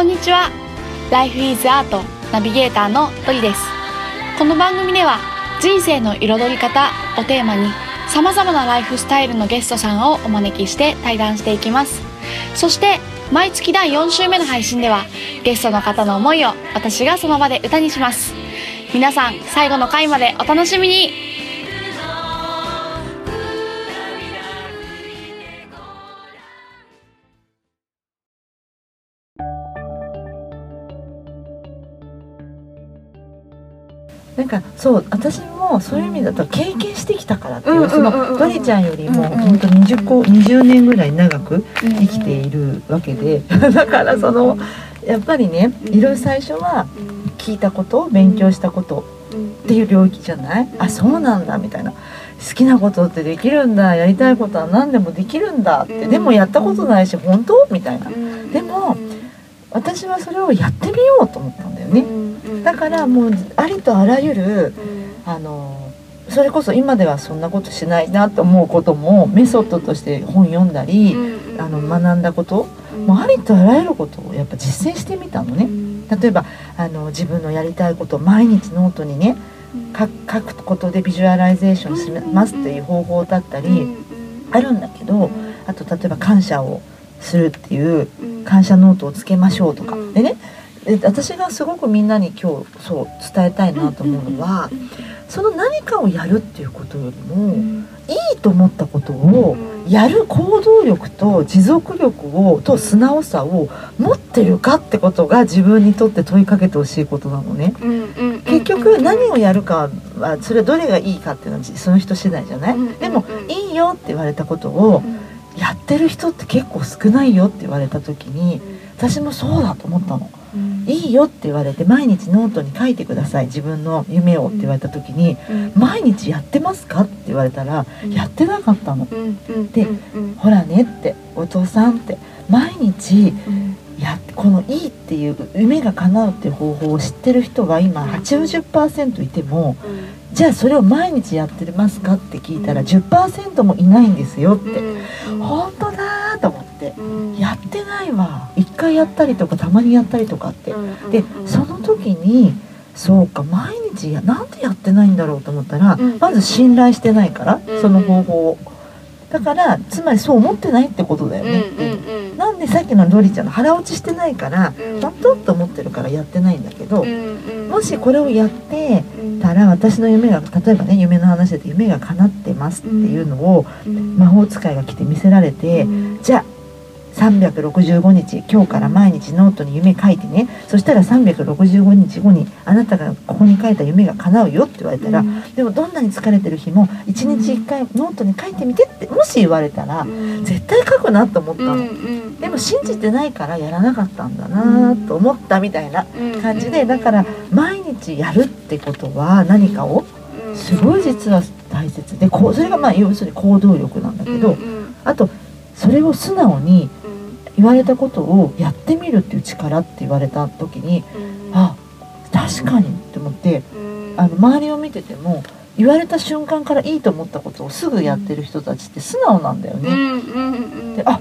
こんにちは。Life is Art ナビゲーターのトリです。この番組では人生の彩り方をテーマに様々なライフスタイルのゲストさんをお招きして対談していきます。そして毎月第4週目の配信ではゲストの方の思いを私がその場で歌にします。皆さん最後の回までお楽しみに。なんかそう私もそういう意味だと経験してきたからっていう,、そのドリちゃんよりも本当20個20年ぐらい長く生きているわけで、だからそのやっぱりねいろいろ最初は聞いたこと勉強したことっていう領域じゃない、あそうなんだみたいな。好きなことってできるんだやりたいことは何でもできるんだってでもやったことないし本当？みたいな。でも私はそれをやってみようと思ったんだよねだからもうありとあらゆるあのそれこそ今ではそんなことしないなと思うこともメソッドとして本読んだりあの学んだこともうありとあらゆることをやっぱ実践してみたのね。例えばあの自分のやりたいことを毎日ノートにね書くことでビジュアライゼーションしますっていう方法だったりあるんだけどあと例えば感謝をするっていう感謝ノートをつけましょうとか。でね私がすごくみんなに今日そう伝えたいなと思うのはその何かをやるっていうことよりもいいと思ったことをやる行動力と持続力をと素直さを持ってるかってことが自分にとって問いかけてほしいことなのね。結局何をやるかはそれどれがいいかっていうのはその人次第じゃない？でもいいよって言われたことをやってる人って結構少ないよって言われた時に私もそうだと思ったの。いいよって言われて毎日ノートに書いてください自分の夢をって言われた時に、毎日やってますかって言われたら、やってなかったの。で、ほらねってお父さんって毎日やこのいいっていう夢が叶うっていう方法を知ってる人が今80%いても、じゃあそれを毎日やってますかって聞いたら10%もいないんですよって、本当だと思って、やってないわ。一回やったりとかたまにやったりとかって、でその時にそうか毎日やなんでやってないんだろうと思ったら、まず信頼してないからその方法を。だからつまりそう思ってないってことだよね。なんでさっきのドリちゃんの腹落ちしてないから、本当と思ってるからやってないんだけど、もしこれをやってたら私の夢が例えばね夢の話で夢が叶ってますっていうのを魔法使いが来て見せられて、じゃあ365日今日から毎日ノートに夢書いてね。そしたら365日後にあなたがここに書いた夢が叶うよって言われたら、うん、でもどんなに疲れてる日も1日1回ノートに書いてみてってもし言われたら、うん、絶対書くなと思ったの、うん、でも信じてないからやらなかったんだなと思ったみたいな感じでだから毎日やるってことは何かをすごい実は大切。でこうそれがまあ要するに行動力なんだけどあとそれを素直に言われたことをやってみるっていう力って言われた時に、うん、あ確かにって思って、うん、あの周りを見てても言われた瞬間からいいと思ったことをすぐやってる人たちって素直なんだよね。であ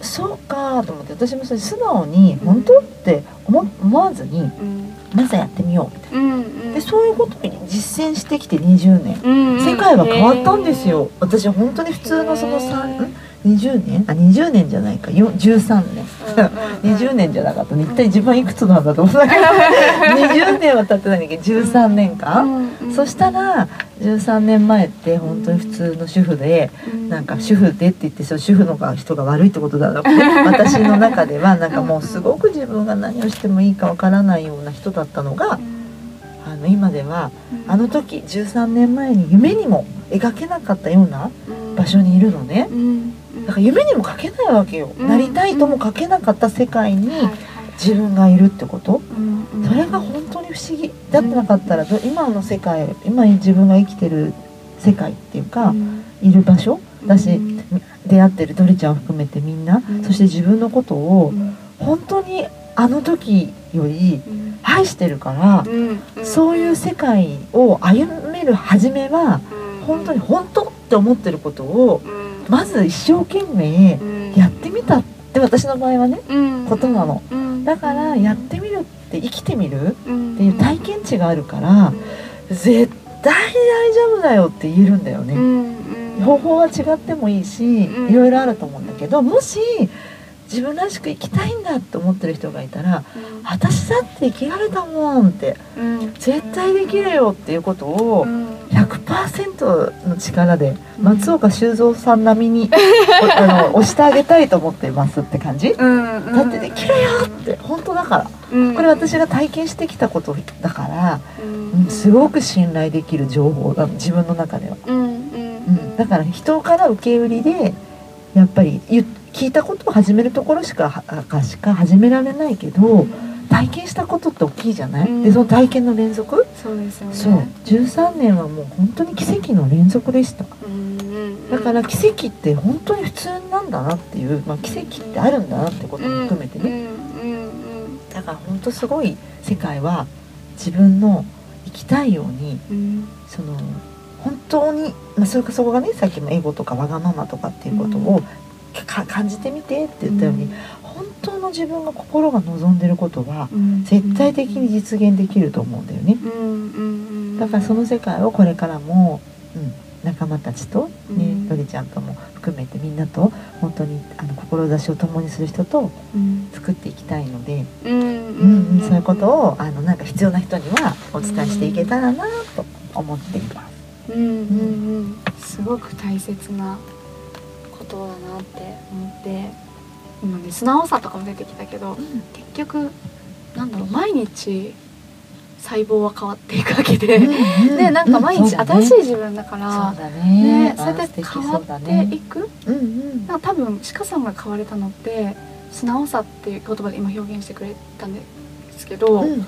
そうかと思って私もそれ素直に本当って思思わずに、まずやってみようみたいな、でそういうことに実践してきて20年、世界は変わったんですよ、私本当に普通のその3 20年？あ20年じゃないか。13年、うん、20年じゃなかったね。一体自分いくつなんだと思ったけど20年は経ってないんだけど13年間、うん、そしたら13年前って本当に普通の主婦で、うん、なんか主婦でって言ってその主婦の人が悪いってことだろうね。私の中ではなんかもうすごく自分が何をしてもいいかわからないような人だったのが。あの今では、あの時13年前に夢にも描けなかったような場所にいるのね、だから夢にも書けないわけよ、うん、なりたいとも書けなかった世界に自分がいるってこと、うん、それが本当に不思議。だってなかったら今の世界今自分が生きてる世界っていうか、いる場所？だし、出会ってるドリちゃんを含めてみんな、そして自分のことを本当にあの時より愛してるから、そういう世界を歩める初めは本当に本当って思ってることを、まず一生懸命やってみたって私の場合はね、ことなの。だからやってみるって生きてみるうん。っていう体験値があるから絶対大丈夫だよって言えるんだよね、方法は違ってもいいしうん。いろいろあると思うんだけどもし自分らしく生きたいんだって思ってる人がいたら私だって生きられたもんってうん。絶対できるよっていうことをうん。100%の力で松岡修造さん並みにお あの押してあげたいと思ってますって感じ？うんうん。だってできるよって本当だから。うん。これ私が体験してきたことだから、うん。うんすごく信頼できる情報だ自分の中では、うんうん。うん、だから人から受け売りでやっぱり言聞いたことを始めるところしかはかしか始められないけど体験したことって大きいじゃない、うん。でその体験の連続？そうですよね。そう。13年はもう本当に奇跡の連続でした。だから奇跡って本当に普通なんだなっていう、まあ、奇跡ってあるんだなってことも含めてね、だから本当すごい世界は自分の生きたいようにうん。その本当に、まあ、それかそこがねさっきもエゴとかわがままとかっていうことをか感じてみてって言ったように、本当の自分が心が望んでることはうん。絶対的に実現できると思うんだよね。うん。うん。うん。だからその世界をこれからも、うん、仲間たちと、ねうん。のりちゃんとも含めてみんなと本当にあの志を共にする人とうん。作っていきたいので、うん。うんうん、そういうことをあのなんか必要な人にはお伝えしていけたらなと思っています。うん。うん。うん。すごく大切なことだなって思って今ね素直さとかも出てきたけど結局なんだろう毎日細胞は変わっていくわけで、で なんか毎日新しいい自分だから、そうだね。ねそうやって変わってねいく、うんうん。なんか多分鹿さんが変われたのって素直さっていう言葉で今表現してくれたんですけど、うんうん。うん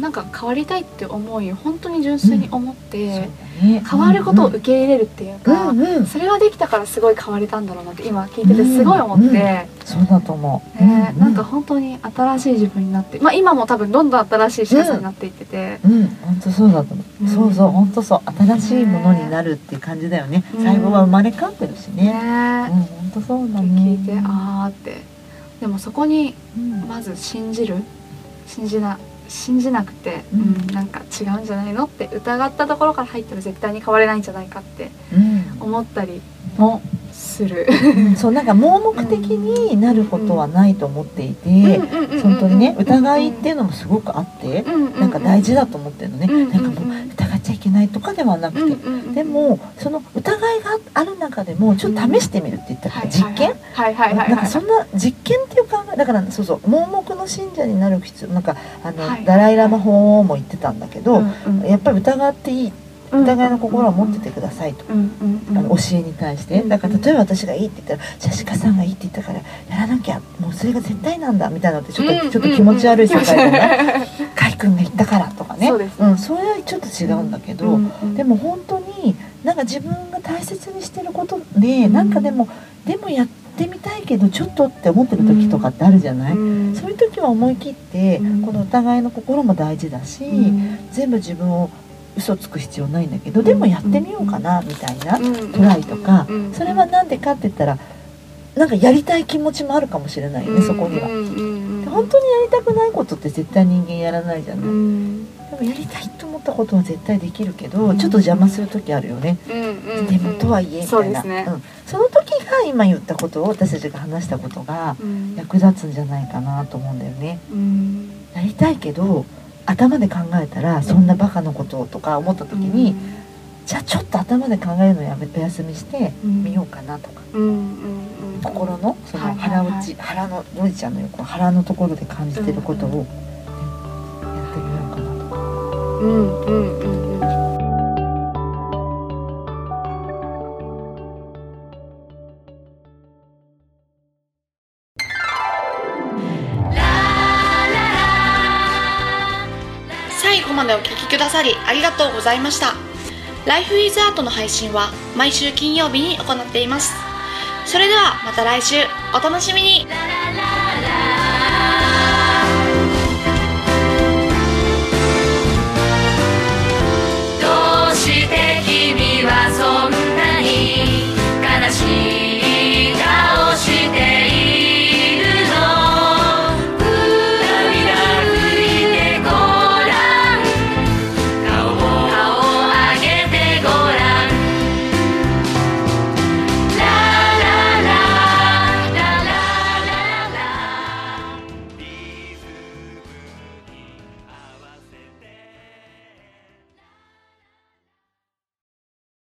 なんか変わりたいって思いを本当に純粋に思って、そうだね。変わることを受け入れるっていうか、うんうん。それはできたからすごい変われたんだろうなって今聞いててすごい思って、うんうん。ねそうだと思う。うなんか本当に新しい自分になって、まあ、今も多分どんどん新しい鹿さんになっていってて、うん、本当そうだと思う。うん。そうそう、本当そう、新しいものになるっていう感じだよね。うん細胞は生まれ変わってるしね。ね。うん、本当そうだね。聞いてあーって。でもそこにうん、まず信じる。信じな信じなくて、うん。うんなんか違うんじゃないのって疑ったところから入ったら絶対に変われないんじゃないかってうん、思ったりもする。う、そう、なんか盲目的になることはないと思っていて。本当にね、疑いっていうのもすごくあって。なんか大事だと思ってるのね。うんなんかもう疑っちゃいけないとかではなくて。でもその疑いがある中でもちょっと試してみるって言ったから実験？はいはいはいはいなんかそんな実験っていう考えだからそうそう盲目の信者になる必要なんかあの、はいダライ・ラマ法も言ってたんだけど、やっぱり疑っていい疑いの心を持っててくださいと、あの教えに対して。だから例えば私がいいって言ったら「じゃあ鹿さんがいいって言ったからやらなきゃもうそれが絶対なんだ」みたいなのってちょっと,、うんちょっと気持ち悪い世界でね「海君が言ったから」とかね。そうです。ねん、それはちょっと違うんだけど、でも本当になんか自分が大切にしてることで、うん。なんかでもでもやってみたいけどちょっとって思ってる時とかってあるじゃない、うん。そういう時は思い切って、うん。このお互いの心も大事だし、うん。全部自分を嘘つく必要ないんだけどでもやってみようかなみたいな、うん。トライとか、うん。それはなんでかって言ったらなんかやりたい気持ちもあるかもしれないよね、そこには。本当にやりたくないことって絶対人間やらないじゃない、うん。でもやりたいと思ったことは絶対できるけど、ちょっと邪魔する時あるよね、でもとはいえみたいな。そうん、その時が今言ったことを私たちが話したことがうん。役立つんじゃないかなと思うんだよね。うん。やりたいけど頭で考えたらそんなバカなこととか思った時に、じゃあちょっと頭で考えるのやめお休みしてうん。みようかなとか、うんうんうん。心のそのはいはいはい。腹落ち、腹のロイちゃんの横腹のところで感じてることを、ねやってみようかなとか。うんうんうんまでお聴きくださりありがとうございました。Life is Art の配信は毎週金曜日に行っています。それではまた来週お楽しみにラララ